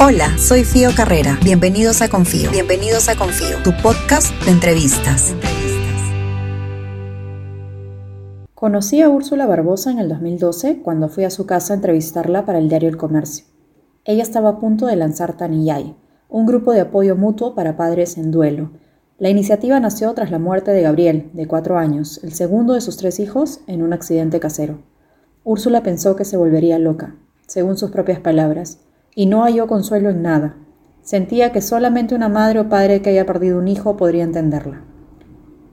Hola, soy Fío Carrera. Bienvenidos a Confío. Bienvenidos a Confío, tu podcast de entrevistas. Conocí a Úrsula Barbosa en el 2012 cuando fui a su casa a entrevistarla para el diario El Comercio. Ella estaba a punto de lanzar Taniyay, un grupo de apoyo mutuo para padres en duelo. La iniciativa nació tras la muerte de Gabriel, de cuatro años, el segundo de sus tres hijos, en un accidente casero. Úrsula pensó que se volvería loca, según sus propias palabras, y no halló consuelo en nada. Sentía que solamente una madre o padre que haya perdido un hijo podría entenderla.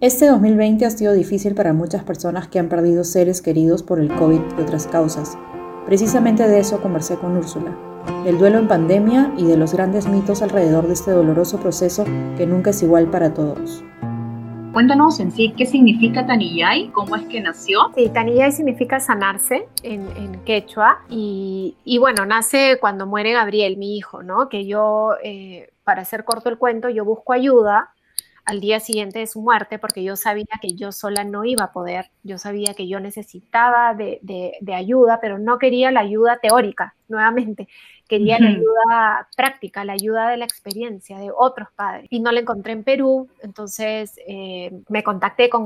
Este 2020 ha sido difícil para muchas personas que han perdido seres queridos por el COVID y otras causas. Precisamente de eso conversé con Úrsula, del duelo en pandemia y de los grandes mitos alrededor de este doloroso proceso que nunca es igual para todos. Cuéntanos en sí qué significa Taniyay, cómo es que nació. Sí, significa sanarse en, quechua y, bueno, nace cuando muere Gabriel, mi hijo, ¿no? Que yo, eh, para hacer corto el cuento, yo busco ayuda al día siguiente de su muerte porque yo sabía que yo sola no iba a poder, yo sabía que yo necesitaba de, de ayuda, pero no quería la ayuda teórica, nuevamente, quería la ayuda práctica, la ayuda de la experiencia de otros padres. Y no la encontré en Perú, entonces eh, me contacté con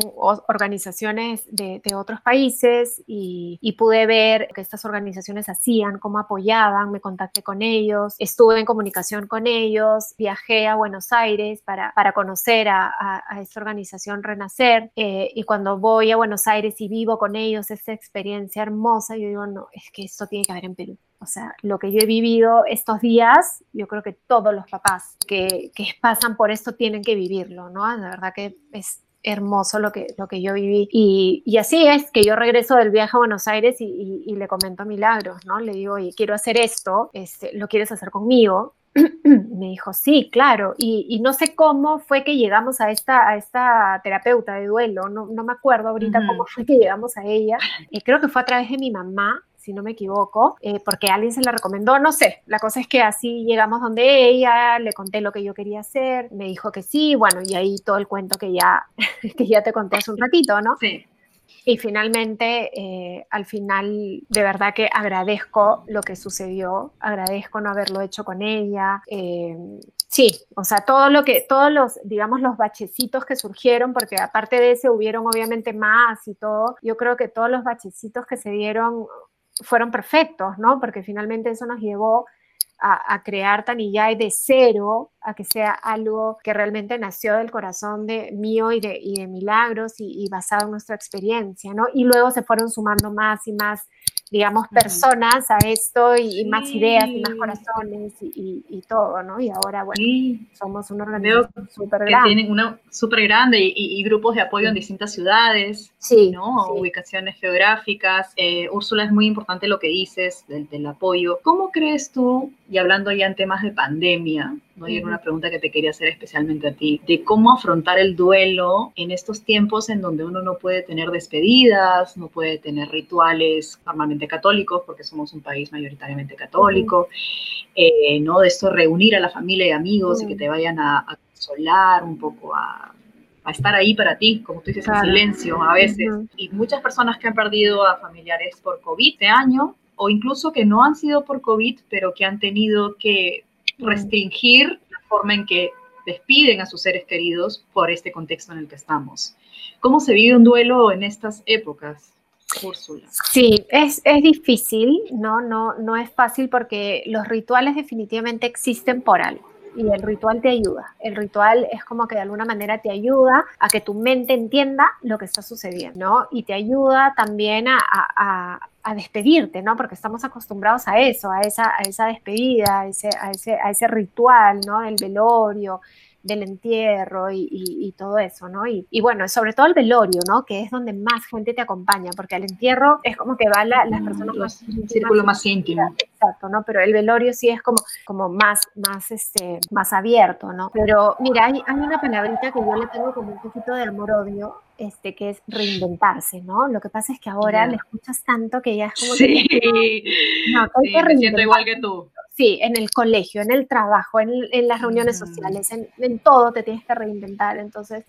organizaciones de, otros países y, pude ver que estas organizaciones hacían, cómo apoyaban, me contacté con ellos, estuve en comunicación con ellos, viajé a Buenos Aires para, para conocer a, esta organización Renacer eh, y cuando voy a Buenos Aires y vivo con ellos esta experiencia hermosa, yo digo, no, es que esto tiene que haber en Perú. O sea, lo que yo he vivido estos días, yo creo que todos los papás que, pasan por esto tienen que vivirlo, ¿no? La verdad que es hermoso lo que, lo que yo viví. Y, así es que yo regreso del viaje a Buenos Aires y, le comento a Milagros, ¿no? Le digo, oye, quiero hacer esto, este, ¿lo quieres hacer conmigo? me dijo, sí, claro. Y, no sé cómo fue que llegamos a esta, a esta terapeuta de duelo, no, no me acuerdo ahorita cómo fue que llegamos a ella. y creo que fue a través de mi mamá, si no me equivoco, eh, porque alguien se la recomendó, no sé. La cosa es que así llegamos donde ella, le conté lo que yo quería hacer, me dijo que sí, bueno, y ahí todo el cuento que ya, que ya te conté hace un ratito, ¿no? Sí. Y finalmente, eh, al final, de verdad que agradezco lo que sucedió, agradezco no haberlo hecho con ella. Eh, sí, o sea, todo lo que, todos los, digamos, los bachecitos que surgieron, porque aparte de ese hubieron obviamente más y todo, yo creo que todos los bachecitos que se dieron fueron perfectos, ¿no? Porque finalmente eso nos llevó a, crear Taniyay de cero, a que sea algo que realmente nació del corazón de mío y de, y de milagros y, basado en nuestra experiencia, ¿no? Y luego se fueron sumando más y más digamos, personas a esto y, más ideas y más corazones y, todo, ¿no? Y ahora, bueno, somos una organización súper grande. tienen una súper grande y, grupos de apoyo en distintas ciudades, sí, ¿no? Ubicaciones geográficas. Eh, Úrsula, es muy importante lo que dices del, del apoyo. ¿Cómo crees tú, y hablando ya en temas de pandemia, ¿no? Y era una pregunta que te quería hacer especialmente a ti, de cómo afrontar el duelo en estos tiempos en donde uno no puede tener despedidas, no puede tener rituales normalmente católicos, porque somos un país mayoritariamente católico, eh, ¿no? De esto reunir a la familia y amigos y que te vayan a, consolar un poco, a, estar ahí para ti, como tú dices, en silencio a veces. Y muchas personas que han perdido a familiares por COVID este año, o incluso que no han sido por COVID, pero que han tenido que restringir la forma en que despiden a sus seres queridos por este contexto en el que estamos. ¿Cómo se vive un duelo en estas épocas? Úrsula. Sí, es, es, difícil, ¿no? No, no es fácil porque los rituales definitivamente existen por algo y el ritual te ayuda. El ritual es como que de alguna manera te ayuda a que tu mente entienda lo que está sucediendo, ¿no? Y te ayuda también a, a, a despedirte, ¿no? Porque estamos acostumbrados a eso, a esa, a esa despedida, a ese, a ese, a ese ritual, ¿no? El velorio, del entierro y, todo eso, ¿no? Y, bueno, sobre todo el velorio, ¿no? Que es donde más gente te acompaña, porque al entierro es como que va las mm, personas más... Un círculo más íntimo. Exacto, ¿no? Pero el velorio sí es como, como más, más, este, más abierto, ¿no? Pero mira, hay, hay una palabrita que yo le tengo como un poquito de amor-odio, este, que es reinventarse, ¿no? Lo que pasa es que ahora le escuchas tanto que ya es como sí. que... No, sí, me siento igual que tú. Sí, en el colegio, en el trabajo, en, las reuniones sociales, en, todo te tienes que reinventar. Entonces,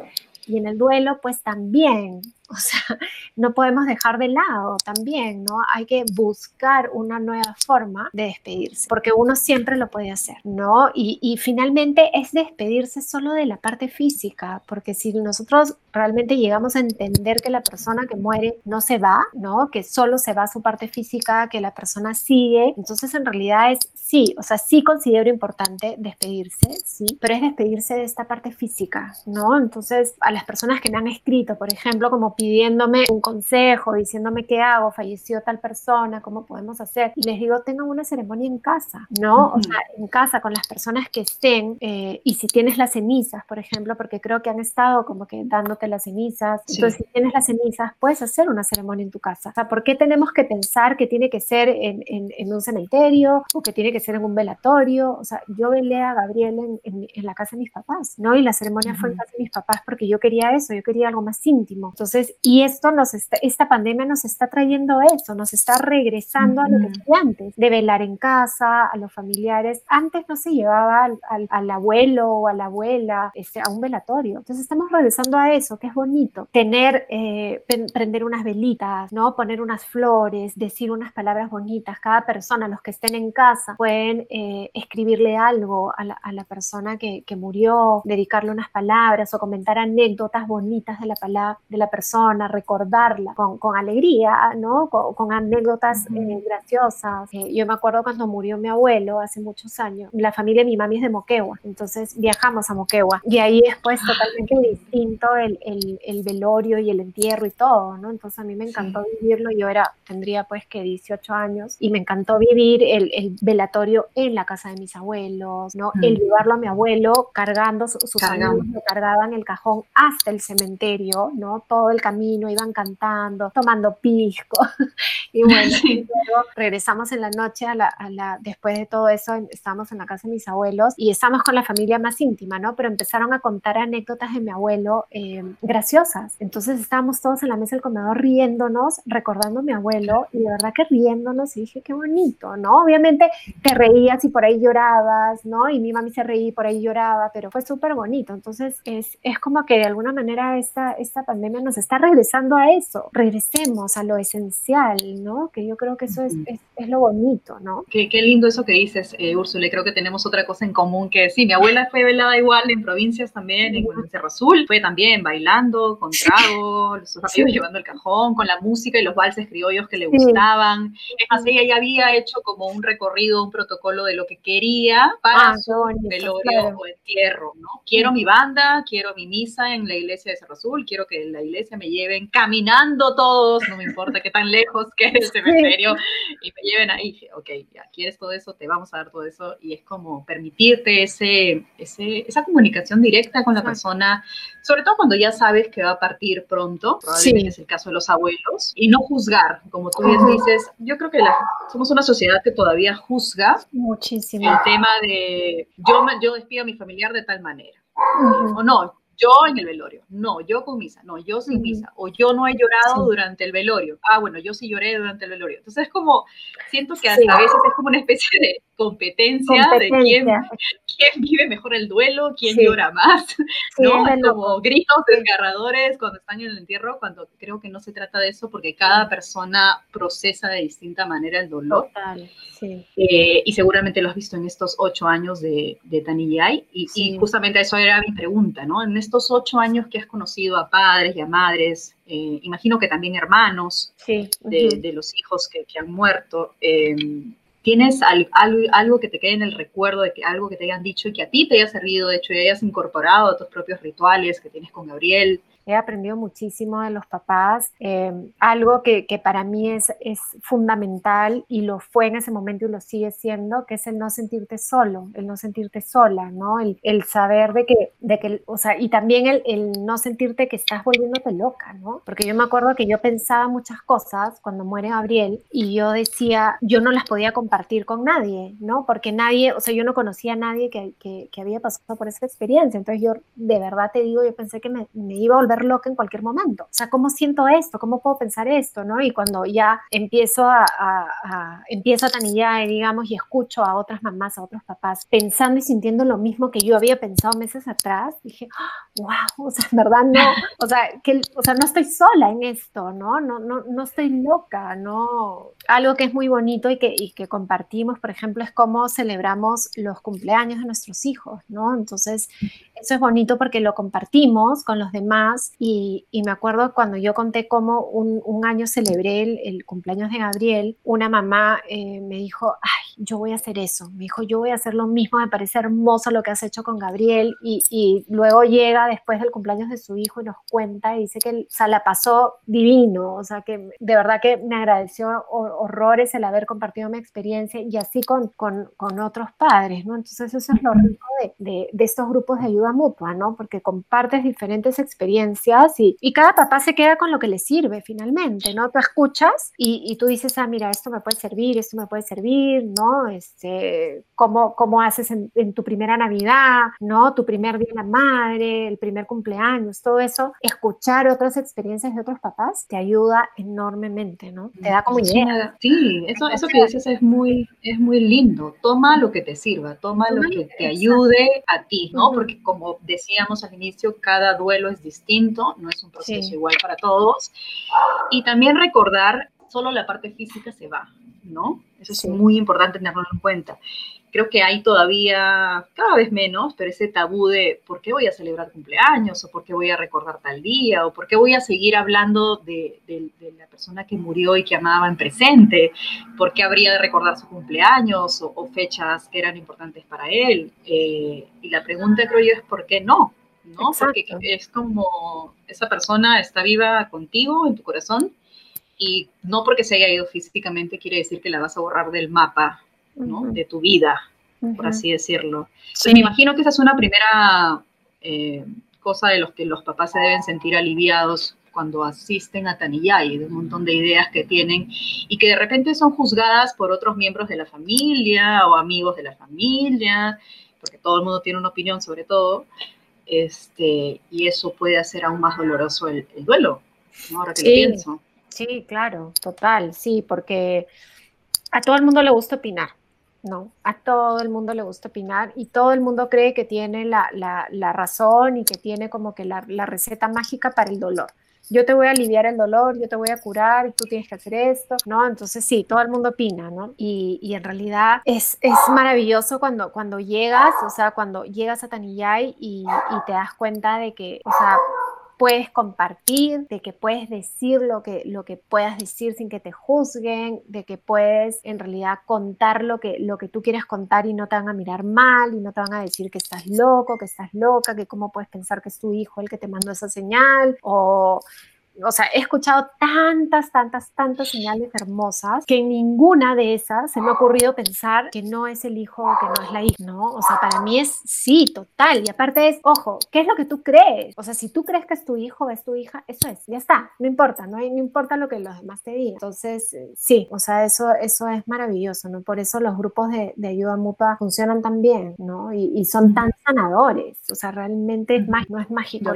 y en el duelo, pues también, O sea, no podemos dejar de lado también, ¿no? Hay que buscar una nueva forma de despedirse, porque uno siempre lo puede hacer, ¿no? Y, y finalmente es despedirse solo de la parte física, porque si nosotros realmente llegamos a entender que la persona que muere no se va, ¿no? Que solo se va su parte física, que la persona sigue, entonces en realidad es sí, o sea, sí considero importante despedirse, sí, pero es despedirse de esta parte física, ¿no? Entonces, a las personas que me han escrito, por ejemplo, como pidiéndome un consejo, diciéndome qué hago, falleció tal persona, cómo podemos hacer, y les digo, tengan una ceremonia en casa, ¿no? O sea, en casa con las personas que estén, eh, y si tienes las cenizas, por ejemplo, porque creo que han estado como que dándote las cenizas, entonces si tienes las cenizas, puedes hacer una ceremonia en tu casa. O sea, ¿por qué tenemos que pensar que tiene que ser en, en, en un cementerio o que tiene que ser en un velatorio? O sea, yo velé a Gabriel en, en la casa de mis papás, ¿no? Y la ceremonia fue en casa de mis papás porque yo quería eso, yo quería algo más íntimo. Entonces, y esto nos está, esta pandemia nos está trayendo eso, nos está regresando a lo que fue antes, de velar en casa, a los familiares. Antes no se llevaba al, al, abuelo o a la abuela este, a un velatorio. Entonces, estamos regresando a eso, que es bonito. Tener, eh, prender unas velitas, ¿no? Poner unas flores, decir unas palabras bonitas. Cada persona, los que estén en casa, pueden eh, escribirle algo a la, a la persona que, que murió, dedicarle unas palabras o comentar anécdotas bonitas de la, de la persona, recordarla con, con alegría, ¿no? Con, anécdotas eh, graciosas. Eh, yo me acuerdo cuando murió mi abuelo hace muchos años, la familia de mi mami es de Moquegua, entonces viajamos a Moquegua y ahí después totalmente distinto el, el, el, velorio y el entierro y todo, ¿no? Entonces a mí me encantó vivirlo, yo era, tendría pues que 18 años y me encantó vivir el, el velatorio en la casa de mis abuelos, ¿no? El llevarlo a mi abuelo cargando, sus amigos lo cargaban el cajón hasta el cementerio, ¿no? Todo el camino iban cantando, tomando pisco. y bueno, regresamos en la noche, a la, a la, después de todo eso, estábamos en la casa de mis abuelos y estamos con la familia más íntima, ¿no? Pero empezaron a contar anécdotas de mi abuelo eh, graciosas. Entonces estábamos todos en la mesa del comedor riéndonos, recordando a mi abuelo y de verdad que riéndonos y dije, qué bonito, ¿no? Obviamente te reías y por ahí llorabas, ¿no? Y mi mami se reía y por ahí lloraba, pero fue súper bonito. Entonces es, es como que de alguna manera esta, esta pandemia nos está regresando a eso. Regresemos a lo esencial, ¿no? Que yo creo que eso es, es, lo bonito, ¿no? Qué, qué, lindo eso que dices, eh, Úrsula. Creo que tenemos otra cosa en común que sí, mi abuela fue velada igual en provincias también, en, Cerro Azul. Fue también bailando, con trago, sus amigos llevando el cajón, con la música y los valses criollos que le gustaban. Es más, ella ya había hecho como un recorrido, un protocolo de lo que quería para ah, su velorio o entierro, ¿no? Quiero mi banda, quiero mi misa en la iglesia de Cerro Azul, quiero que en la iglesia me lleven caminando todos, no me importa qué tan lejos quede el cementerio, y me lleven ahí. Ok, ya quieres todo eso, te vamos a dar todo eso, y es como permitirte ese, ese esa comunicación directa con la persona, sobre todo cuando ya sabes que va a partir pronto, probablemente es el caso de los abuelos, y no juzgar, como tú bien dices, yo creo que la, somos una sociedad que todavía juzga muchísimo. el tema de yo, yo despido a mi familiar de tal manera. O no, yo en el velorio, no, yo con misa, no, yo sin misa, o yo no he llorado durante el velorio, ah, bueno, yo sí lloré durante el velorio. Entonces es como, siento que a veces es como una especie de competencia, de quién, quién, vive mejor el duelo, quién llora más, ¿no? Es como gritos desgarradores cuando están en el entierro, cuando creo que no se trata de eso, porque cada persona procesa de distinta manera el dolor. Total, sí. Eh, y seguramente lo has visto en estos ocho años de, de Tani y, y justamente eso era mi pregunta, ¿no? En estos ocho años que has conocido a padres y a madres, eh, imagino que también hermanos de, los hijos que, han muerto, eh, ¿tienes algo que te quede en el recuerdo de que algo que te hayan dicho y que a ti te haya servido, de hecho, y hayas incorporado a tus propios rituales que tienes con Gabriel? He aprendido muchísimo de los papás, eh, algo que, que, para mí es, es fundamental y lo fue en ese momento y lo sigue siendo, que es el no sentirte solo, el no sentirte sola, ¿no? El, el saber de que, de que, o sea, y también el, el, no sentirte que estás volviéndote loca, ¿no? Porque yo me acuerdo que yo pensaba muchas cosas cuando muere Gabriel y yo decía, yo no las podía compartir con nadie, ¿no? Porque nadie, o sea, yo no conocía a nadie que, que, que había pasado por esa experiencia, entonces yo de verdad te digo, yo pensé que me, me iba a volver volver loca en cualquier momento. O sea, ¿cómo siento esto? ¿Cómo puedo pensar esto? ¿no? Y cuando ya empiezo a, a, empiezo a tanillar, digamos, y escucho a otras mamás, a otros papás, pensando y sintiendo lo mismo que yo había pensado meses atrás, dije, wow, o sea, en verdad no, o sea, que, o sea, no estoy sola en esto, ¿no? No, no, no estoy loca, ¿no? Algo que es muy bonito y que, y que compartimos, por ejemplo, es cómo celebramos los cumpleaños de nuestros hijos, ¿no? Entonces, eso es bonito porque lo compartimos con los demás y, me acuerdo cuando yo conté cómo un, año celebré el, cumpleaños de Gabriel, una mamá eh, me dijo, ay, yo voy a hacer eso, me dijo, yo voy a hacer lo mismo, me parece hermoso lo que has hecho con Gabriel y, y luego llega después del cumpleaños de su hijo y nos cuenta y dice que, o sea, la pasó divino, o sea, que de verdad que me agradeció horrores el haber compartido mi experiencia y así con, con, con otros padres, ¿no? Entonces eso es lo rico de, de, de estos grupos de ayuda mutua, ¿no? Porque compartes diferentes experiencias y, y, cada papá se queda con lo que le sirve finalmente, ¿no? Tú escuchas y, y, tú dices, ah, mira, esto me puede servir, esto me puede servir, ¿no? Este, ¿cómo, cómo haces en, tu primera Navidad, ¿no? Tu primer día de la madre, el primer cumpleaños, todo eso. Escuchar otras experiencias de otros papás te ayuda enormemente, ¿no? Te da como idea. Sí, eso, eso que dices es muy, es muy lindo. Toma lo que te sirva, toma lo que te ayude a ti, ¿no? Porque como como decíamos al inicio, cada duelo es distinto, no es un proceso igual para todos. Y también recordar, solo la parte física se va, ¿no? Eso es muy importante tenerlo en cuenta. Creo que hay todavía, cada vez menos, pero ese tabú de por qué voy a celebrar cumpleaños, o por qué voy a recordar tal día, o por qué voy a seguir hablando de, la persona que murió y que amaba en presente, por qué habría de recordar su cumpleaños o, fechas que eran importantes para él. Eh, y la pregunta, creo yo, es por qué no, ¿no? Porque es como esa persona está viva contigo en tu corazón y no porque se haya ido físicamente quiere decir que la vas a borrar del mapa ¿no? de tu vida, por así decirlo. me imagino que esa es una primera eh, cosa de los que los papás se deben sentir aliviados cuando asisten a Taniyay, de un montón de ideas que tienen y que de repente son juzgadas por otros miembros de la familia o amigos de la familia, porque todo el mundo tiene una opinión sobre todo, este, y eso puede hacer aún más doloroso el, duelo, ahora que lo pienso. Sí, claro, total, sí, porque a todo el mundo le gusta opinar, ¿no? A todo el mundo le gusta opinar y todo el mundo cree que tiene la, razón y que tiene como que la, receta mágica para el dolor. Yo te voy a aliviar el dolor, yo te voy a curar y tú tienes que hacer esto, ¿no? Entonces sí, todo el mundo opina, ¿no? Y, en realidad es, es, maravilloso cuando, cuando llegas, o sea, cuando llegas a Taniyay y, y te das cuenta de que, o sea, puedes compartir, de que puedes decir lo que, lo que puedas decir sin que te juzguen, de que puedes en realidad contar lo que, lo que tú quieres contar y no te van a mirar mal y no te van a decir que estás loco, que estás loca, que cómo puedes pensar que es tu hijo el que te mandó esa señal o o sea, he escuchado tantas, tantas, tantas señales hermosas que en ninguna de esas se me ha ocurrido pensar que no es el hijo o que no es la hija, ¿no? O sea, para mí es sí, total. Y aparte es, ojo, ¿qué es lo que tú crees? O sea, si tú crees que es tu hijo o es tu hija, eso es, ya está, no importa, no, no importa lo que los demás te digan. Entonces, eh, sí, o sea, eso, eso es maravilloso, ¿no? Por eso los grupos de, de ayuda mutua funcionan tan bien, ¿no? Y, y, son tan sanadores, o sea, realmente es no es mágico.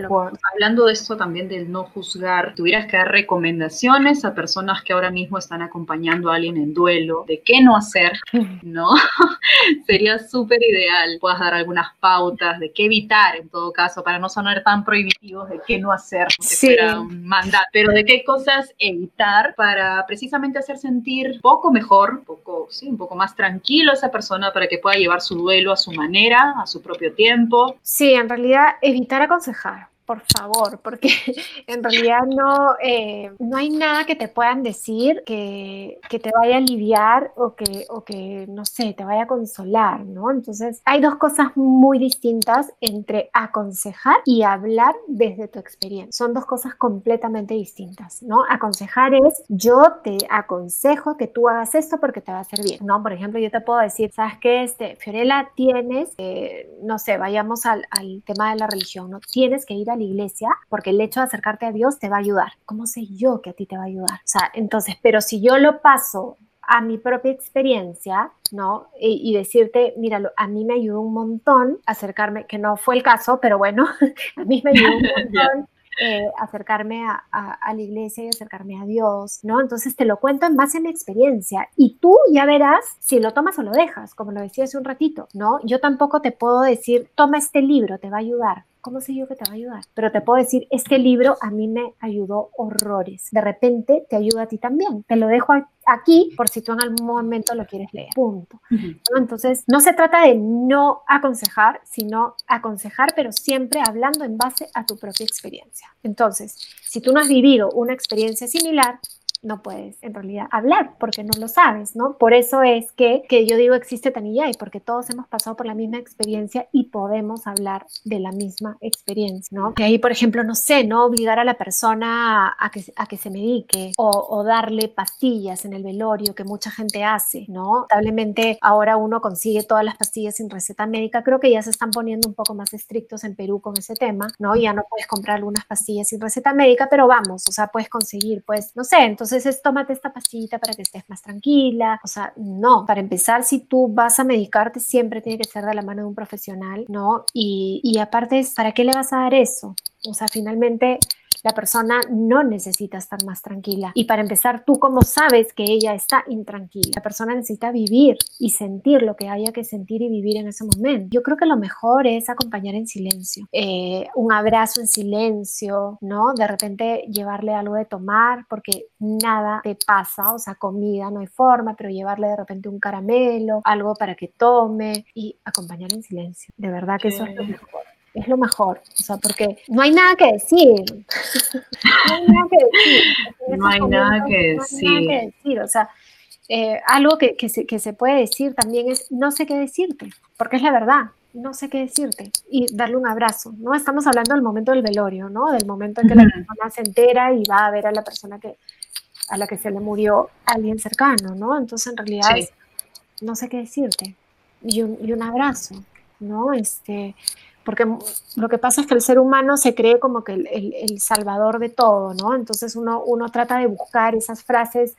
Hablando de esto también del no juzgar tuvieras que dar recomendaciones a personas que ahora mismo están acompañando a alguien en duelo, de qué no hacer, ¿no? Sería súper ideal. Puedas dar algunas pautas de qué evitar en todo caso, para no sonar tan prohibitivos de qué no hacer, si fuera un mandato, pero de qué cosas evitar para precisamente hacer sentir un poco mejor, un poco, sí, un poco más tranquilo a esa persona para que pueda llevar su duelo a su manera, a su propio tiempo. Sí, en realidad evitar aconsejar por favor, porque en realidad no, eh, no hay nada que te puedan decir que, que, te vaya a aliviar o que, o que, no sé, te vaya a consolar, ¿no? Entonces, hay dos cosas muy distintas entre aconsejar y hablar desde tu experiencia. Son dos cosas completamente distintas, ¿no? Aconsejar es, yo te aconsejo que tú hagas esto porque te va a servir, ¿no? Por ejemplo, yo te puedo decir, ¿sabes qué? Este, Fiorella, tienes, eh, no sé, vayamos al, al tema de la religión, ¿no? Tienes que ir a iglesia, porque el hecho de acercarte a Dios te va a ayudar. ¿Cómo sé yo que a ti te va a ayudar? O sea, entonces, pero si yo lo paso a mi propia experiencia, ¿no? Y, decirte, mira, a mí me ayudó un montón acercarme, que no fue el caso, pero bueno, a mí me ayudó un montón eh, acercarme a, a, la iglesia y acercarme a Dios, ¿no? Entonces te lo cuento en base a mi experiencia y tú ya verás si lo tomas o lo dejas, como lo decía hace un ratito, ¿no? Yo tampoco te puedo decir, toma este libro, te va a ayudar. ¿Cómo sé yo que te va a ayudar? Pero te puedo decir, este libro a mí me ayudó horrores. De repente te ayuda a ti también. Te lo dejo aquí por si tú en algún momento lo quieres leer. Punto. Entonces, no se trata de no aconsejar, sino aconsejar, pero siempre hablando en base a tu propia experiencia. Entonces, si tú no has vivido una experiencia similar, no puedes en realidad hablar porque no lo sabes, ¿no? Por eso es que, que yo digo existe Tanillay, porque todos hemos pasado por la misma experiencia y podemos hablar de la misma experiencia, ¿no? Que ahí, por ejemplo, no sé, ¿no? Obligar a la persona a que, a que se medique o, o darle pastillas en el velorio que mucha gente hace, ¿no? Lamentablemente ahora uno consigue todas las pastillas sin receta médica, creo que ya se están poniendo un poco más estrictos en Perú con ese tema, ¿no? Ya no puedes comprar algunas pastillas sin receta médica, pero vamos, o sea, puedes conseguir, pues, no sé, entonces entonces es tómate esta pastillita para que estés más tranquila. O sea, no, para empezar, si tú vas a medicarte, siempre tiene que ser de la mano de un profesional, ¿no? Y, y aparte, ¿para qué le vas a dar eso? O sea, finalmente la persona no necesita estar más tranquila. Y para empezar, tú como sabes que ella está intranquila, la persona necesita vivir y sentir lo que haya que sentir y vivir en ese momento. Yo creo que lo mejor es acompañar en silencio, eh, un abrazo en silencio, ¿no? De repente llevarle algo de tomar porque nada te pasa, o sea, comida no hay forma, pero llevarle de repente un caramelo, algo para que tome y acompañar en silencio. De verdad que eso es lo mejor es lo mejor, o sea, porque no hay nada que decir. no hay nada que decir. No hay nada que decir. O sea, eh, algo que, que, se, que se puede decir también es no sé qué decirte, porque es la verdad no sé qué decirte y darle un abrazo, ¿no? Estamos hablando del momento del velorio, ¿no? Del momento en que la persona se entera y va a ver a la persona que a la que se le murió alguien cercano, ¿no? Entonces en realidad no sé qué decirte y un, y un abrazo, ¿no? Este, porque lo que pasa es que el ser humano se cree como que el, salvador de todo, ¿no? Entonces uno, uno trata de buscar esas frases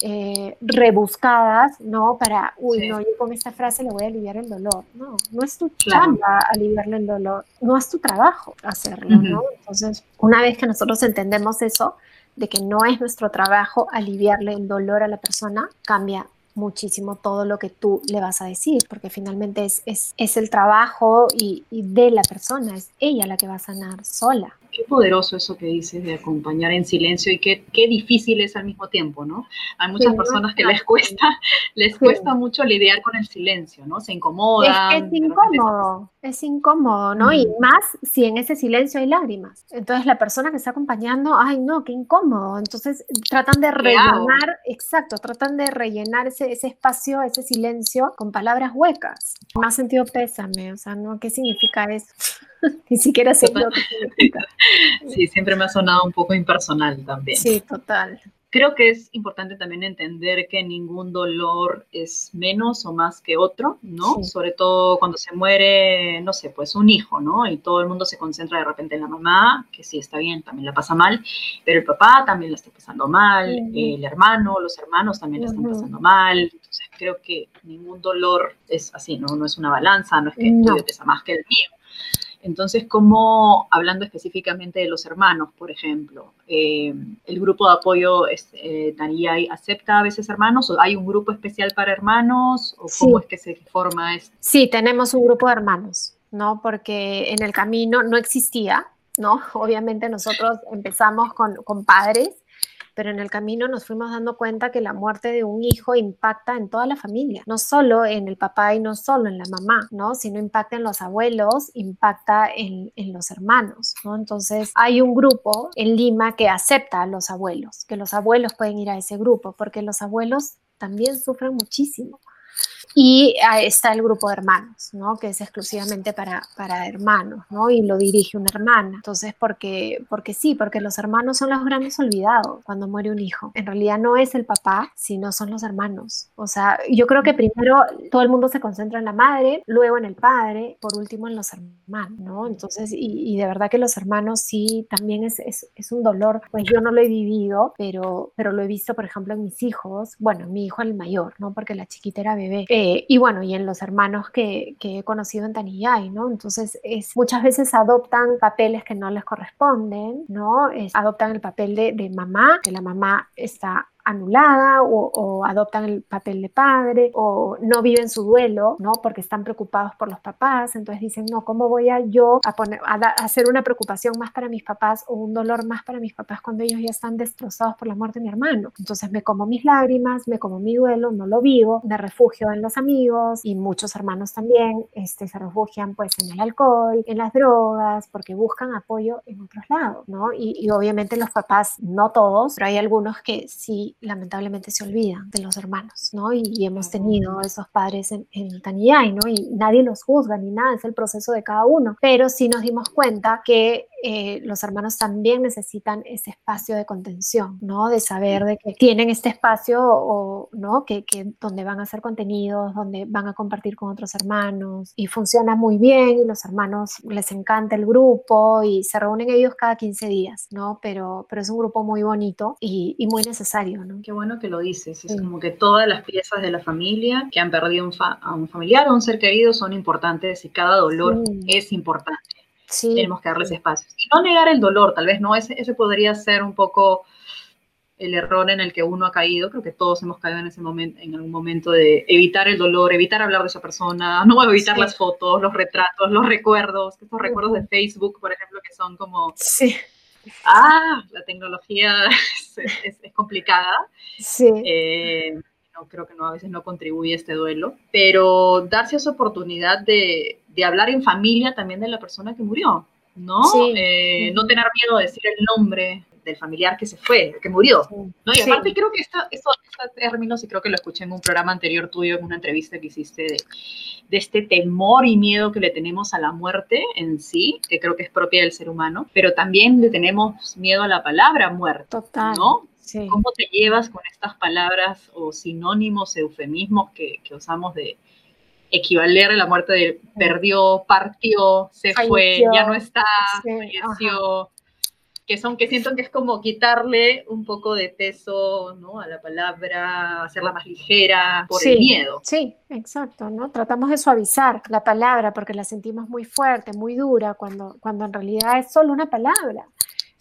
eh, rebuscadas, ¿no? Para, uy, no, yo con esta frase le voy a aliviar el dolor. No, no es tu chamba aliviarle el dolor, no es tu trabajo hacerlo, ¿no? Entonces, una vez que nosotros entendemos eso, de que no es nuestro trabajo aliviarle el dolor a la persona, cambia muchísimo todo lo que tú le vas a decir, porque finalmente es, es, es el trabajo y, y, de la persona, es ella la que va a sanar sola. Qué poderoso eso que dices de acompañar en silencio y qué, qué difícil es al mismo tiempo, ¿no? Hay muchas personas que les cuesta, les cuesta mucho lidiar con el silencio, ¿no? Se incomodan. Es, es incómodo, es incómodo, ¿no? Y más si en ese silencio hay lágrimas. Entonces la persona que está acompañando, ay no, qué incómodo. Entonces tratan de rellenar, exacto, tratan de rellenar ese, ese espacio, ese silencio con palabras huecas. Ha sentido pésame, o sea, ¿no? ¿Qué significa eso? Ni siquiera sé lo que significa. Sí, siempre me ha sonado un poco impersonal también. Sí, total. Creo que es importante también entender que ningún dolor es menos o más que otro, ¿no? Sobre todo cuando se muere, no sé, pues un hijo, ¿no? Y todo el mundo se concentra de repente en la mamá, que sí está bien, también la pasa mal, pero el papá también la está pasando mal, el hermano, los hermanos también la están pasando mal. Entonces creo que ningún dolor es así, ¿no? No es una balanza, no es que el tuyo pesa más que el mío. Entonces, como hablando específicamente de los hermanos, por ejemplo, eh, el grupo de apoyo eh, acepta a veces hermanos o hay un grupo especial para hermanos o cómo es que se forma esto? Sí, tenemos un grupo de hermanos, ¿no? Porque en el camino no existía, ¿no? Obviamente nosotros empezamos con, con padres pero en el camino nos fuimos dando cuenta que la muerte de un hijo impacta en toda la familia, no solo en el papá y no solo en la mamá, ¿no? Sino impacta en los abuelos, impacta en, en los hermanos, ¿no? Entonces hay un grupo en Lima que acepta a los abuelos, que los abuelos pueden ir a ese grupo, porque los abuelos también sufren muchísimo. Y está el grupo de hermanos, ¿no? Que es exclusivamente para, para hermanos, ¿no? Y lo dirige una hermana. Entonces, porque, porque sí, porque los hermanos son los grandes olvidados cuando muere un hijo. En realidad no es el papá, sino son los hermanos. O sea, yo creo que primero todo el mundo se concentra en la madre, luego en el padre, por último en los hermanos, ¿no? Entonces, y, y de verdad que los hermanos sí, también es, es, es, un dolor. Pues yo no lo he vivido, pero, pero lo he visto, por ejemplo, en mis hijos. Bueno, mi hijo el mayor, ¿no? Porque la chiquita era bebé. Eh, Eh, y bueno, y en los hermanos que, que he conocido en Taniyay, ¿no? Entonces, es, muchas veces adoptan papeles que no les corresponden, ¿no? adoptan el papel de mamá, que la mamá está anulada o, adoptan el papel de padre o no viven su duelo, ¿no? Porque están preocupados por los papás, entonces dicen, no, ¿cómo voy a yo a, poner, a, hacer una preocupación más para mis papás o un dolor más para mis papás cuando ellos ya están destrozados por la muerte de mi hermano? Entonces me como mis lágrimas, me como mi duelo, no lo vivo, me refugio en los amigos y muchos hermanos también este, se refugian pues en el alcohol, en las drogas, porque buscan apoyo en otros lados, ¿no? Y, y obviamente los papás, no todos, pero hay algunos que sí lamentablemente se olvidan de los hermanos, ¿no? Y, hemos tenido esos padres en, en ¿no? Y nadie los juzga ni nada, es el proceso de cada uno. Pero sí nos dimos cuenta que eh, los hermanos también necesitan ese espacio de contención, ¿no? De saber de que tienen este espacio, o, ¿no? Que, que, donde van a hacer contenidos, donde van a compartir con otros hermanos y funciona muy bien y los hermanos les encanta el grupo y se reúnen ellos cada 15 días, ¿no? Pero, pero es un grupo muy bonito y, y muy necesario, ¿no? Qué bueno que lo dices. Es como que todas las piezas de la familia que han perdido a un familiar o un ser querido son importantes y cada dolor es importante. Sí. Tenemos que darles espacio. Y no negar el dolor, tal vez no, ese, ese podría ser un poco el error en el que uno ha caído, creo que todos hemos caído en ese momento, en algún momento de evitar el dolor, evitar hablar de esa persona, no evitar las fotos, los retratos, los recuerdos, estos recuerdos de Facebook, por ejemplo, que son como sí ah, la tecnología es, complicada. Sí. Eh, no, creo que no, a veces no contribuye a este duelo, pero darse esa oportunidad de, de hablar en familia también de la persona que murió, ¿no? Eh, no tener miedo de decir el nombre, del familiar que se fue, que murió. ¿no? Y aparte creo que esta, estos términos, y creo que lo escuché en un programa anterior tuyo, en una entrevista que hiciste de, de este temor y miedo que le tenemos a la muerte en sí, que creo que es propia del ser humano, pero también le tenemos miedo a la palabra muerte, Total. ¿no? ¿Cómo te llevas con estas palabras o sinónimos, eufemismos que, que usamos de equivaler a la muerte de perdió, partió, se fue, ya no está, falleció? que son que siento que es como quitarle un poco de peso ¿no? a la palabra, hacerla más ligera por el miedo. Sí, exacto, ¿no? Tratamos de suavizar la palabra porque la sentimos muy fuerte, muy dura, cuando, cuando en realidad es solo una palabra.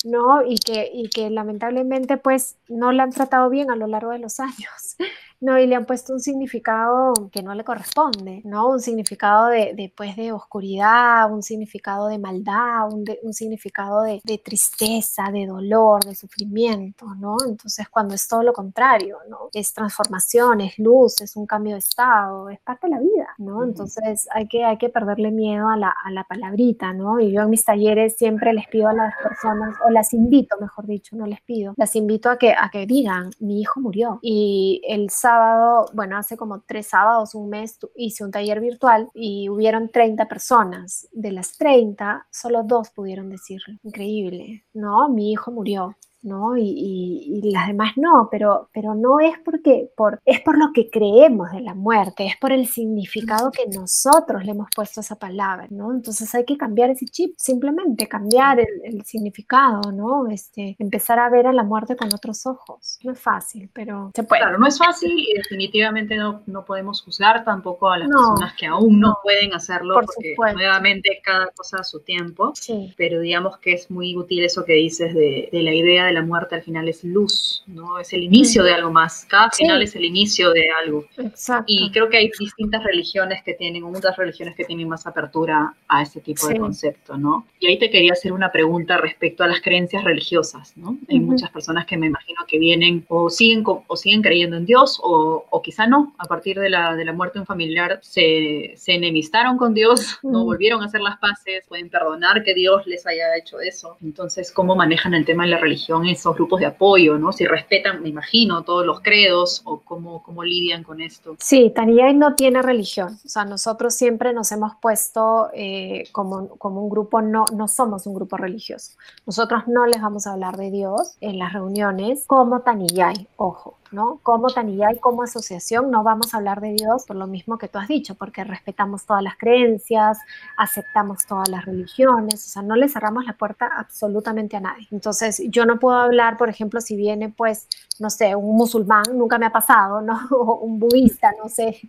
¿No? Y que, y que lamentablemente pues no la han tratado bien a lo largo de los años. No, y le han puesto un significado que no le corresponde, ¿no? Un significado de, pues, de oscuridad, un significado de maldad, un, un significado de, de, tristeza, de dolor, de sufrimiento, ¿no? Entonces, cuando es todo lo contrario, ¿no? Es transformación, es luz, es un cambio de estado, es parte de la vida, ¿no? Entonces, hay que, hay que perderle miedo a la, a la palabrita, ¿no? Y yo en mis talleres siempre les pido a las personas, o las invito, mejor dicho, no les pido, las invito a que, a que digan, mi hijo murió. Y el sábado bueno, hace como tres sábados, un mes, hice un taller virtual y hubieron 30 personas. De las 30, solo dos pudieron decirlo. Increíble, ¿no? Mi hijo murió. ¿No? Y, las demás no, pero, pero no es porque, por, es por lo que creemos de la muerte, es por el significado que nosotros le hemos puesto a esa palabra, ¿no? Entonces hay que cambiar ese chip, simplemente cambiar el, significado, ¿no? Este, empezar a ver a la muerte con otros ojos. No es fácil, pero se puede. Claro, no es fácil y definitivamente no, no podemos juzgar tampoco a las personas que aún no, pueden hacerlo, porque nuevamente cada cosa a su tiempo, sí. pero digamos que es muy útil eso que dices de, de la idea de la muerte al final es luz, ¿no? Es el inicio de algo más. Cada final es el inicio de algo. Exacto. Y creo que hay distintas religiones que tienen, muchas religiones que tienen más apertura a ese tipo de concepto, ¿no? Y ahí te quería hacer una pregunta respecto a las creencias religiosas, ¿no? Hay muchas personas que me imagino que vienen o siguen, o siguen creyendo en Dios o, o quizá no, a partir de la, de la muerte de un familiar se, se enemistaron con Dios, no volvieron a hacer las paces, pueden perdonar que Dios les haya hecho eso. Entonces, ¿cómo manejan el tema de la religión esos grupos de apoyo, ¿no? Si respetan, me imagino, todos los credos o cómo, cómo lidian con esto. Sí, Taniyay no tiene religión. O sea, nosotros siempre nos hemos puesto eh, como, como un grupo, no, no somos un grupo religioso. Nosotros no les vamos a hablar de Dios en las reuniones como Taniyay, ojo. ¿No? Como Tanilla y como asociación no vamos a hablar de Dios por lo mismo que tú has dicho, porque respetamos todas las creencias, aceptamos todas las religiones, o sea, no le cerramos la puerta absolutamente a nadie. Entonces, yo no puedo hablar, por ejemplo, si viene, pues, no sé, un musulmán, nunca me ha pasado, ¿no? O un budista, no sé,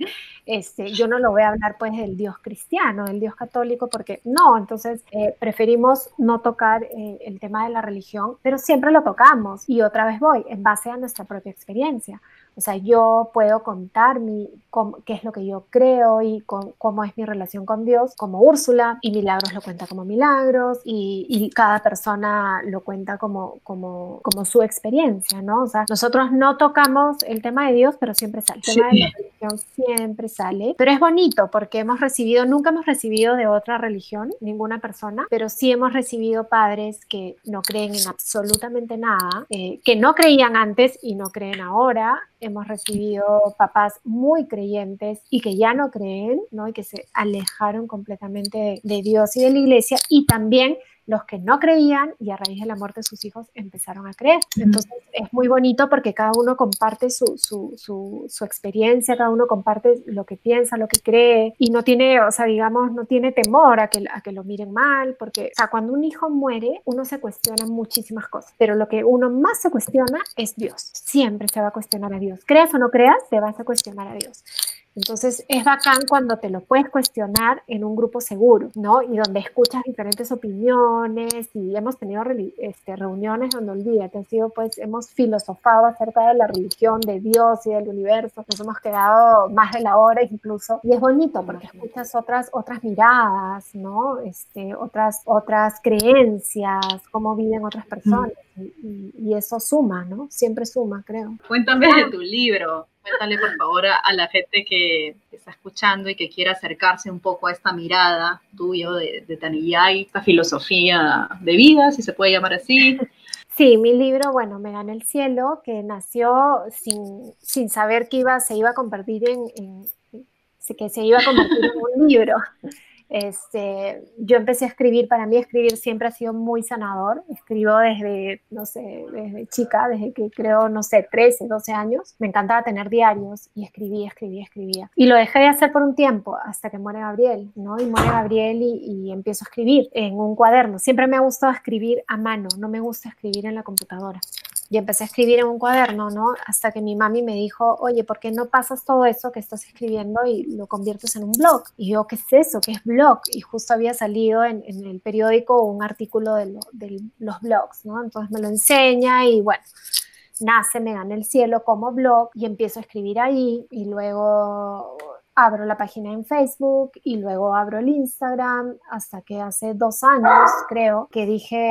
este, yo no lo voy a hablar, pues, del Dios cristiano, del Dios católico, porque no, entonces eh, preferimos no tocar eh, el tema de la religión, pero siempre lo tocamos y otra vez voy, en base a nuestra propia experiencia. 같呀. O sea, yo puedo contar mi, qué es lo que yo creo y cómo es mi relación con Dios como Úrsula y Milagros lo cuenta como Milagros y, y, cada persona lo cuenta como, como, como su experiencia, ¿no? O sea, nosotros no tocamos el tema de Dios, pero siempre sale. El tema de la religión siempre sale. Pero es bonito porque hemos recibido, nunca hemos recibido de otra religión, ninguna persona, pero sí hemos recibido padres que no creen en absolutamente nada, eh, que no creían antes y no creen ahora hemos recibido papás muy creyentes y que ya no creen, ¿no? Y que se alejaron completamente de Dios y de la iglesia y también los que no creían y a raíz de la muerte de sus hijos empezaron a creer. Entonces es muy bonito porque cada uno comparte su, su, su, experiencia, cada uno comparte lo que piensa, lo que cree y no tiene, o sea, digamos, no tiene temor a que, a que lo miren mal, porque, o sea, cuando un hijo muere, uno se cuestiona muchísimas cosas, pero lo que uno más se cuestiona es Dios. Siempre se va a cuestionar a Dios. Creas o no creas, te vas a cuestionar a Dios. Entonces es bacán cuando te lo puedes cuestionar en un grupo seguro, ¿no? Y donde escuchas diferentes opiniones y hemos tenido este, reuniones donde olvídate, ha sido pues, hemos filosofado acerca de la religión, de Dios y del universo, nos hemos quedado más de la hora incluso, y es bonito porque escuchas otras, otras miradas, ¿no? Este, otras, otras creencias, cómo viven otras personas, y, y eso suma, ¿no? Siempre suma, creo. Cuéntame de tu libro. Cuéntale, por favor, a, la gente que está escuchando y que quiera acercarse un poco a esta mirada tuya de, de Taniyay, esta filosofía de vida, si se puede llamar así. Sí, mi libro, bueno, Me gana el cielo, que nació sin, sin saber que iba, se iba a convertir en, que se iba a convertir en un libro. Este, yo empecé a escribir, para mí escribir siempre ha sido muy sanador. Escribo desde, no sé, desde chica, desde que creo, no sé, 13, 12 años. Me encantaba tener diarios y escribía, escribía, escribía. Y lo dejé de hacer por un tiempo hasta que muere Gabriel, ¿no? Y muere Gabriel y, y empiezo a escribir en un cuaderno. Siempre me ha gustado escribir a mano, no me gusta escribir en la computadora y empecé a escribir en un cuaderno, ¿no? Hasta que mi mami me dijo, oye, ¿por qué no pasas todo eso que estás escribiendo y lo conviertes en un blog? Y yo, ¿qué es eso? ¿Qué es blog? Y justo había salido en, el periódico un artículo de, los blogs, ¿no? Entonces me lo enseña y bueno, nace, me gana el cielo como blog y empiezo a escribir ahí y luego abro la página en Facebook y luego abro el Instagram hasta que hace dos años, creo, que dije,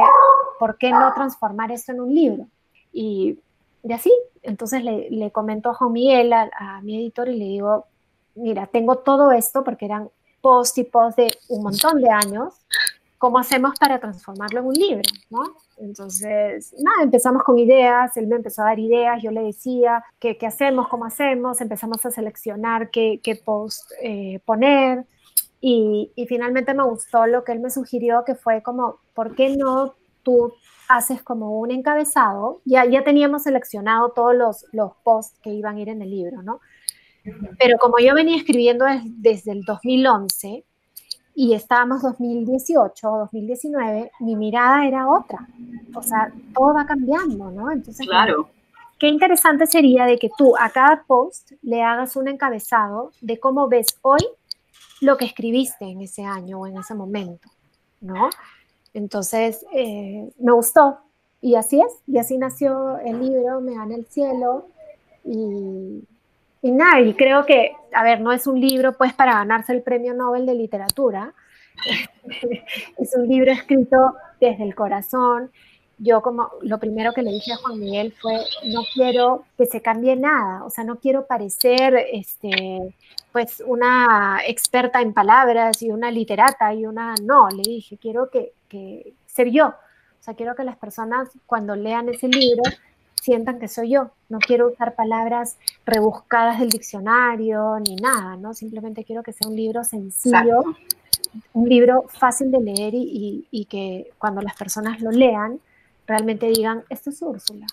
¿por qué no transformar esto en un libro? Y, y así, entonces le, le comento a Juan Miguel, a, mi editor, y le digo, mira, tengo todo esto porque eran post y post de un montón de años, ¿cómo hacemos para transformarlo en un libro? ¿no? Entonces, nada, empezamos con ideas, él me empezó a dar ideas, yo le decía qué, qué hacemos, cómo hacemos, empezamos a seleccionar qué, qué post eh, poner y, y, finalmente me gustó lo que él me sugirió, que fue como, ¿por qué no tú haces como un encabezado, ya, ya teníamos seleccionado todos los, los posts que iban a ir en el libro, ¿no? Pero como yo venía escribiendo desde el 2011 y estábamos 2018 o 2019, mi mirada era otra. O sea, todo va cambiando, ¿no? Entonces, claro. Qué interesante sería de que tú a cada post le hagas un encabezado de cómo ves hoy lo que escribiste en ese año o en ese momento, ¿no? Entonces, eh, me gustó. Y así es, y así nació el libro, Me gana el cielo. Y, y nada, y creo que, a ver, no es un libro pues para ganarse el premio Nobel de literatura. es un libro escrito desde el corazón. Yo como lo primero que le dije a Juan Miguel fue, no quiero que se cambie nada, o sea, no quiero parecer este, pues una experta en palabras y una literata y una, no, le dije, quiero que, que ser yo. O sea, quiero que las personas cuando lean ese libro sientan que soy yo. No quiero usar palabras rebuscadas del diccionario ni nada, ¿no? Simplemente quiero que sea un libro sencillo, un libro fácil de leer y, y, que cuando las personas lo lean, realmente digan, esto es Úrsula.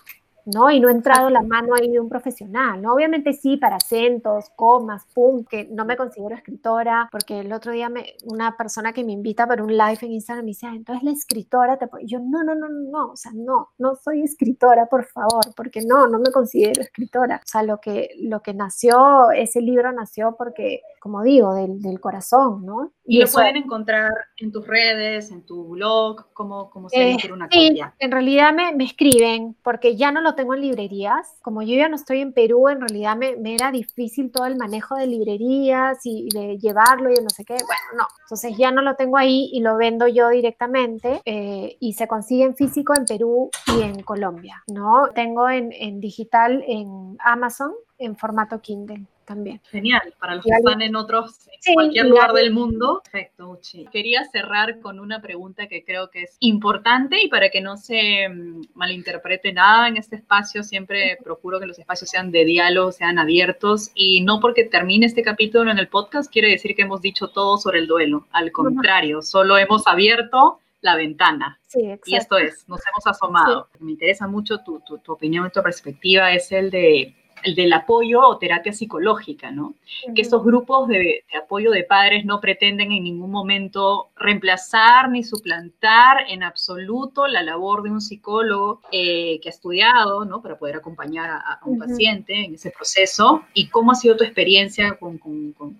¿No? Y no he entrado la mano ahí de un profesional, ¿no? Obviamente sí, para acentos, comas, pum, que no me considero escritora, porque el otro día me, una persona que me invita para un live en Instagram me dice, ah, entonces la escritora te yo, no, no, no, no, o sea, no, no soy escritora, por favor, porque no, no me considero escritora. O sea, lo que, lo que nació, ese libro nació porque, como digo, del, del corazón, ¿no? Y, lo pueden encontrar en tus redes, en tu blog, como, como si eh, una sí, En realidad me, me, escriben, porque ya no lo tengo en librerías. Como yo ya no estoy en Perú, en realidad me, era difícil todo el manejo de librerías y, de llevarlo y no sé qué. Bueno, no. Entonces ya no lo tengo ahí y lo vendo yo directamente eh, y se consigue en físico en Perú y en Colombia, ¿no? Tengo en, en digital en Amazon en formato Kindle también. Genial, para los que están en otros, en cualquier lugar del mundo. Perfecto, Uchi. Quería cerrar con una pregunta que creo que es importante y para que no se mm, malinterprete nada en este espacio, siempre procuro que los espacios sean de diálogo, sean abiertos y no porque termine este capítulo en el podcast quiere decir que hemos dicho todo sobre el duelo. Al contrario, solo hemos abierto la ventana. Sí, y esto es, nos hemos asomado. Me interesa mucho tu, tu, tu opinión, tu perspectiva, es el de del apoyo o terapia psicológica, ¿no? Que estos grupos de, apoyo de padres no pretenden en ningún momento reemplazar ni suplantar en absoluto la labor de un psicólogo eh, que ha estudiado, ¿no? Para poder acompañar a, un paciente en ese proceso. ¿Y cómo ha sido tu experiencia con,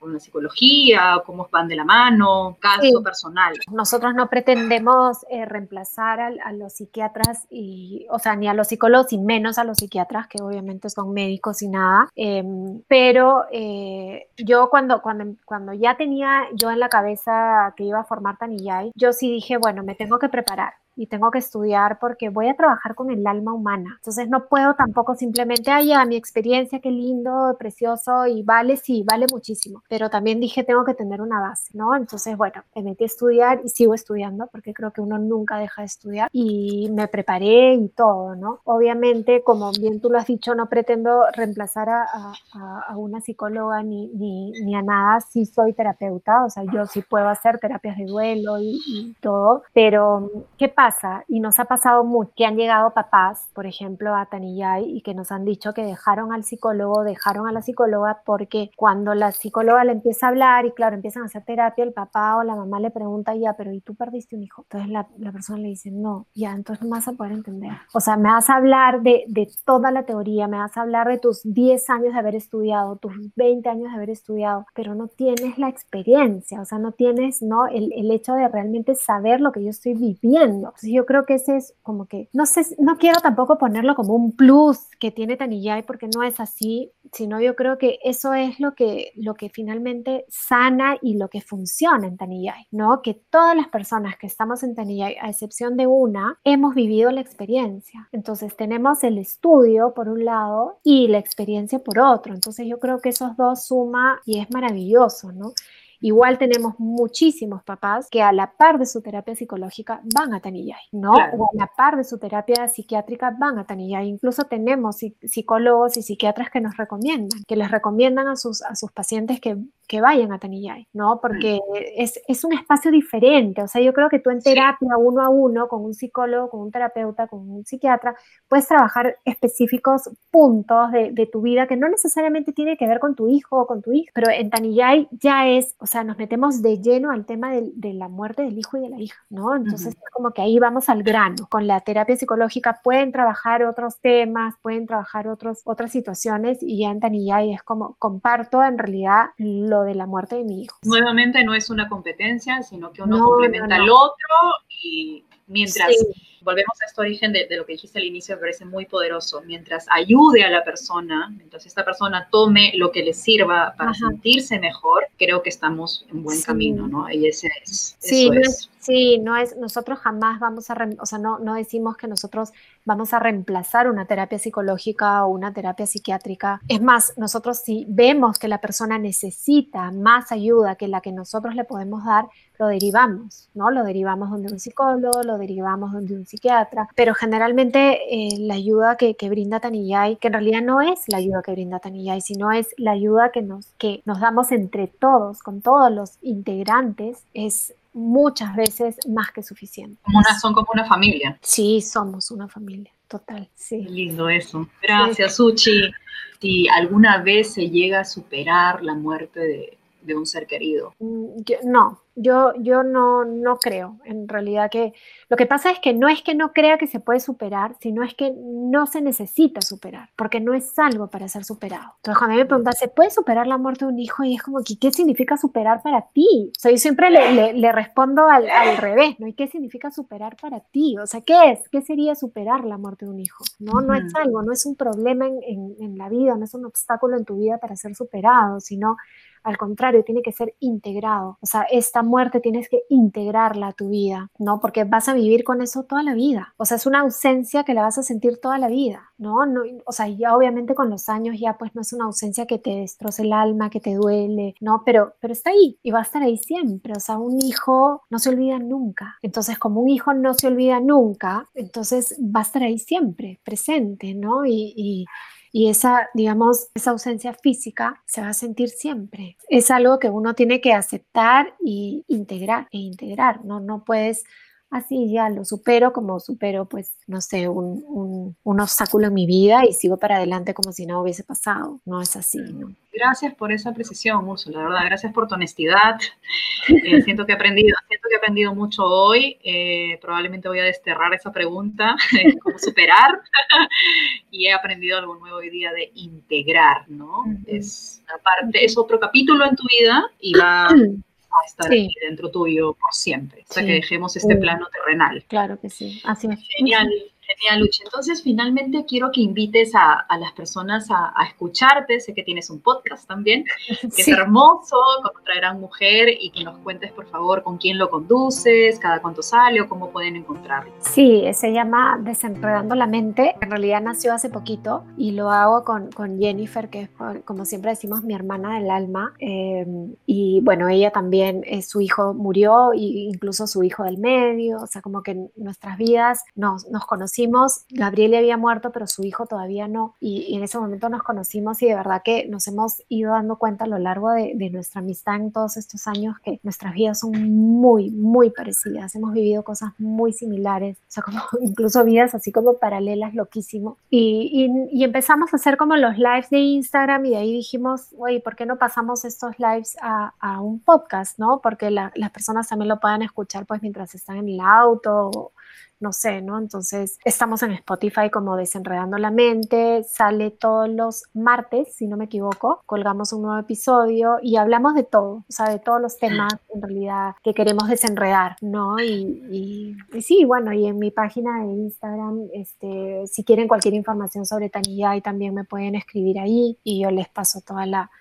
la psicología? ¿Cómo van de la mano? Caso personal. Nosotros no pretendemos eh, reemplazar a, a los psiquiatras, y, o sea, ni a los psicólogos y menos a los psiquiatras, que obviamente son médicos y nada. Em, pero eh, yo cuando, cuando, cuando ya tenía yo en la cabeza que iba a formar Tanillay, yo sí dije, bueno, me tengo que preparar y tengo que estudiar porque voy a trabajar con el alma humana. Entonces no puedo tampoco simplemente, ay, ya, mi experiencia, qué lindo, precioso y vale, sí, vale muchísimo. Pero también dije, tengo que tener una base, ¿no? Entonces, bueno, me metí a estudiar y sigo estudiando porque creo que uno nunca deja de estudiar y me preparé y todo, ¿no? Obviamente, como bien tú lo has dicho, no pretendo reemplazar a, a, una psicóloga ni, ni, ni, a nada, sí soy terapeuta, o sea, yo sí puedo hacer terapias de duelo y, y todo, pero ¿qué pasa? Y nos ha pasado mucho, que han llegado papás, por ejemplo, a Tanillay y que nos han dicho que dejaron al psicólogo, dejaron a la psicóloga porque cuando la psicóloga le empieza a hablar y claro, empiezan a hacer terapia, el papá o la mamá le pregunta ya, pero ¿y tú perdiste un hijo? Entonces la, la persona le dice, no, ya, entonces no vas a poder entender. O sea, me vas a hablar de, de toda la teoría, me vas a hablar de tus 10 años de haber estudiado, tus 20 años de haber estudiado, pero no tienes la experiencia, o sea, no tienes, ¿no? El, el hecho de realmente saber lo que yo estoy viviendo yo creo que ese es como que, no sé, no quiero tampoco ponerlo como un plus que tiene Tanillay porque no es así, sino yo creo que eso es lo que, lo que finalmente sana y lo que funciona en Tanillay, ¿no? Que todas las personas que estamos en Tanillay, a excepción de una, hemos vivido la experiencia. Entonces tenemos el estudio por un lado y la experiencia por otro. Entonces yo creo que esos dos suma y es maravilloso, ¿no? Igual tenemos muchísimos papás que a la par de su terapia psicológica van a Tanillay, ¿no? O a la par de su terapia psiquiátrica van a Tanillay. Incluso tenemos psicólogos y psiquiatras que nos recomiendan, que les recomiendan a sus, a sus pacientes que que vayan a Tanillay, ¿no? Porque es, es, un espacio diferente. O sea, yo creo que tú en terapia uno a uno, con un psicólogo, con un terapeuta, con un psiquiatra, puedes trabajar específicos puntos de, de, tu vida que no necesariamente tiene que ver con tu hijo o con tu hija, pero en Tanillay ya es, o sea, nos metemos de lleno al tema de, de la muerte del hijo y de la hija, ¿no? Entonces, es como que ahí vamos al grano. Con la terapia psicológica pueden trabajar otros temas, pueden trabajar otros, otras situaciones y ya en Tanillay es como comparto en realidad de la muerte de mi hijo. Nuevamente no es una competencia, sino que uno complementa al otro y mientras volvemos a este origen de, lo que dijiste al inicio, me parece muy poderoso. Mientras ayude a la persona, mientras esta persona tome lo que le sirva para sentirse mejor, creo que estamos en buen camino, ¿no? Y ese es. Sí, sí, no es, nosotros jamás vamos a, o sea, no, no decimos que nosotros vamos a reemplazar una terapia psicológica o una terapia psiquiátrica. Es más, nosotros si vemos que la persona necesita más ayuda que la que nosotros le podemos dar, lo derivamos, ¿no? Lo derivamos donde un psicólogo, lo derivamos donde un psiquiatra, pero generalmente eh, la ayuda que, que, brinda Tanillay, que en realidad no es la ayuda que brinda Tanillay, sino es la ayuda que nos, que nos damos entre todos, con todos los integrantes, es muchas veces más que suficiente. Como una, son como una familia. Sí, somos una familia. total, sí. lindo eso. Gracias, Suchi. Si alguna vez se llega a superar la muerte de, de un ser querido. Mm, no, yo, yo no, no creo en realidad que lo que pasa es que no es que no crea que se puede superar, sino es que no se necesita superar, porque no es algo para ser superado. Entonces cuando me preguntan, ¿se puede superar la muerte de un hijo? Y es como, ¿qué significa superar para ti? O sea, yo siempre le, le, respondo al, al, revés, ¿no? ¿Y qué significa superar para ti? O sea, ¿qué es? ¿Qué sería superar la muerte de un hijo? No, no es algo, no es un problema en, en, en la vida, no es un obstáculo en tu vida para ser superado, sino al contrario, tiene que ser integrado. O sea, esta muerte tienes que integrarla a tu vida, ¿no? Porque vas a vivir con eso toda la vida. O sea, es una ausencia que la vas a sentir toda la vida, ¿no? no o sea, ya obviamente con los años ya pues no es una ausencia que te destroce el alma, que te duele, ¿no? Pero, pero está ahí y va a estar ahí siempre. O sea, un hijo no se olvida nunca. Entonces, como un hijo no se olvida nunca, entonces va a estar ahí siempre, presente, ¿no? y y esa, digamos, esa ausencia física se va a sentir siempre. Es algo que uno tiene que aceptar y integrar e integrar, ¿no? No puedes así ya lo supero como supero, pues, no sé, un, un, obstáculo en mi vida y sigo para adelante como si no hubiese pasado. No es así, ¿no? Gracias por esa precisión, Úrsula, la verdad, gracias por tu honestidad. Eh, siento que he aprendido, siento que he aprendido mucho hoy. Eh, probablemente voy a desterrar esa pregunta, cómo superar. y he aprendido algo nuevo hoy día de integrar, ¿no? Es parte, es otro capítulo en tu vida y va a estar aquí dentro tuyo por siempre, hasta que dejemos este plano terrenal. Claro que sí, así es. Genial. Genial, Lucha. Entonces, finalmente quiero que invites a, a las personas a, a, escucharte. Sé que tienes un podcast también, que es hermoso, con otra gran mujer, y que nos cuentes, por favor, con quién lo conduces, cada cuánto sale o cómo pueden encontrarlo. Sí, se llama Desenredando la Mente. En realidad nació hace poquito y lo hago con, con Jennifer, que es, como siempre decimos, mi hermana del alma. Eh, y bueno, ella también, eh, su hijo murió, e incluso su hijo del medio. O sea, como que nuestras vidas nos, nos conocimos Gabriel había muerto, pero su hijo todavía no, y, en ese momento nos conocimos y de verdad que nos hemos ido dando cuenta a lo largo de, nuestra amistad en todos estos años que nuestras vidas son muy, muy parecidas, hemos vivido cosas muy similares, o sea, como incluso vidas así como paralelas, loquísimo, y, y, empezamos a hacer como los lives de Instagram y de ahí dijimos, oye, ¿por qué no pasamos estos lives a, a un podcast, no? Porque las personas también lo puedan escuchar pues mientras están en el auto no sé, ¿no? Entonces, estamos en Spotify como Desenredando la Mente, sale todos los martes, si no me equivoco, colgamos un nuevo episodio y hablamos de todo, o sea, de todos los temas en realidad que queremos desenredar, ¿no? Y, sí, bueno, y en mi página de Instagram, este, si quieren cualquier información sobre Taniyay, también me pueden escribir ahí y yo les paso toda la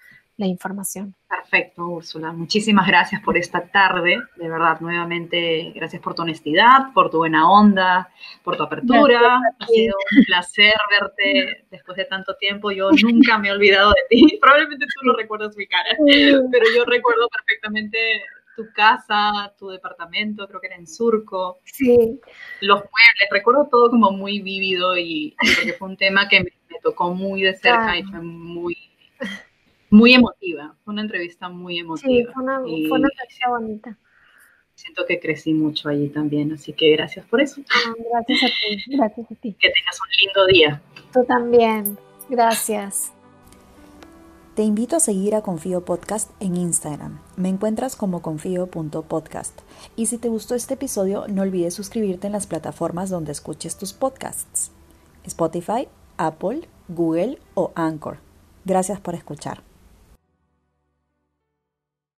la información. Perfecto, Úrsula. Muchísimas gracias por esta tarde. De verdad, nuevamente, gracias por tu honestidad, por tu buena onda, por tu apertura. Ha sido un placer verte después de tanto tiempo. Yo nunca me he olvidado de ti. Probablemente tú no recuerdas mi cara, pero yo recuerdo perfectamente tu casa, tu departamento, creo que era en Surco. Sí. Los muebles, recuerdo todo como muy vívido y porque fue un tema que me, tocó muy de cerca y fue muy muy emotiva, fue una entrevista muy emotiva. Sí, fue una, entrevista bonita. Siento que crecí mucho allí también, así que gracias por eso. Ah, gracias a ti, gracias a ti. Que tengas un lindo día. Tú también, gracias. Te invito a seguir a Confío Podcast en Instagram. Me encuentras como confío.podcast. Y si te gustó este episodio, no olvides suscribirte en las plataformas donde escuches tus podcasts. Spotify, Apple, Google o Anchor. Gracias por escuchar.